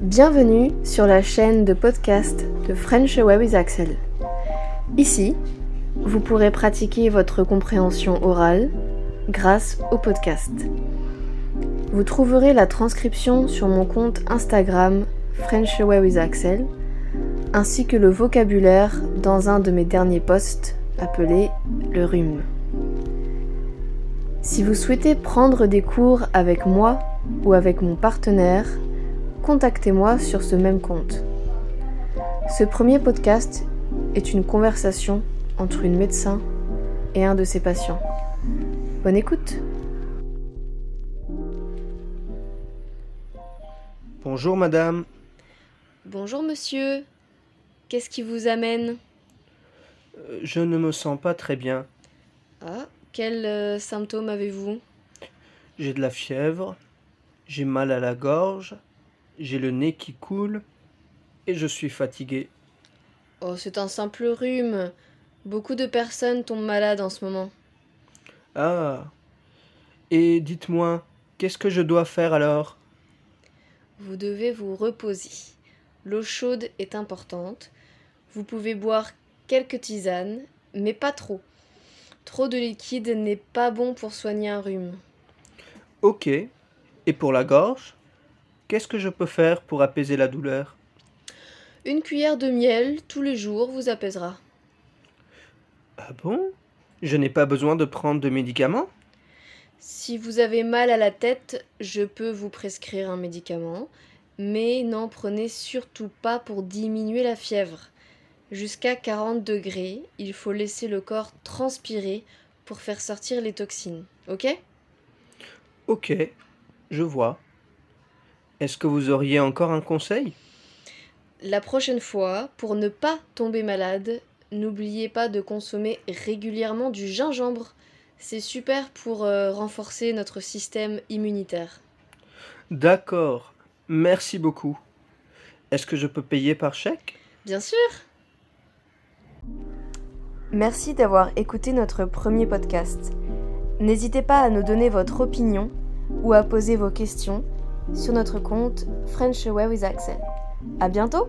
Bienvenue sur la chaîne de podcast de French Away with Axel. Ici, vous pourrez pratiquer votre compréhension orale grâce au podcast. Vous trouverez la transcription sur mon compte Instagram French Away with Axel, ainsi que le vocabulaire dans un de mes derniers posts appelé le rhume. Si vous souhaitez prendre des cours avec moi ou avec mon partenaire, contactez-moi sur ce même compte. Ce premier podcast est une conversation entre une médecin et un de ses patients. Bonne écoute Bonjour madame. Bonjour monsieur. Qu'est-ce qui vous amène? Euh, Je ne me sens pas très bien. Ah, quels euh, symptômes avez-vous? J'ai de la fièvre, j'ai mal à la gorge, j'ai le nez qui coule et je suis fatigué. Oh, c'est un simple rhume. Beaucoup de personnes tombent malades en ce moment. Ah. Et dites-moi, qu'est-ce que je dois faire alors? Vous devez vous reposer. L'eau chaude est importante. Vous pouvez boire quelques tisanes, mais pas trop. Trop de liquide n'est pas bon pour soigner un rhume. Ok. Et pour la gorge? Qu'est-ce que je peux faire pour apaiser la douleur? Une cuillère de miel tous les jours vous apaisera. Ah bon? Je n'ai pas besoin de prendre de médicaments? Si vous avez mal à la tête, je peux vous prescrire un médicament, mais n'en prenez surtout pas pour diminuer la fièvre. Jusqu'à 40 degrés, il faut laisser le corps transpirer pour faire sortir les toxines. Ok? Ok, je vois. Est-ce que vous auriez encore un conseil? La prochaine fois, pour ne pas tomber malade, n'oubliez pas de consommer régulièrement du gingembre. C'est super pour euh, renforcer notre système immunitaire. D'accord, merci beaucoup. Est-ce que je peux payer par chèque? Bien sûr Merci d'avoir écouté notre premier podcast. N'hésitez pas à nous donner votre opinion ou à poser vos questions sur notre compte French Away with Axel. À bientôt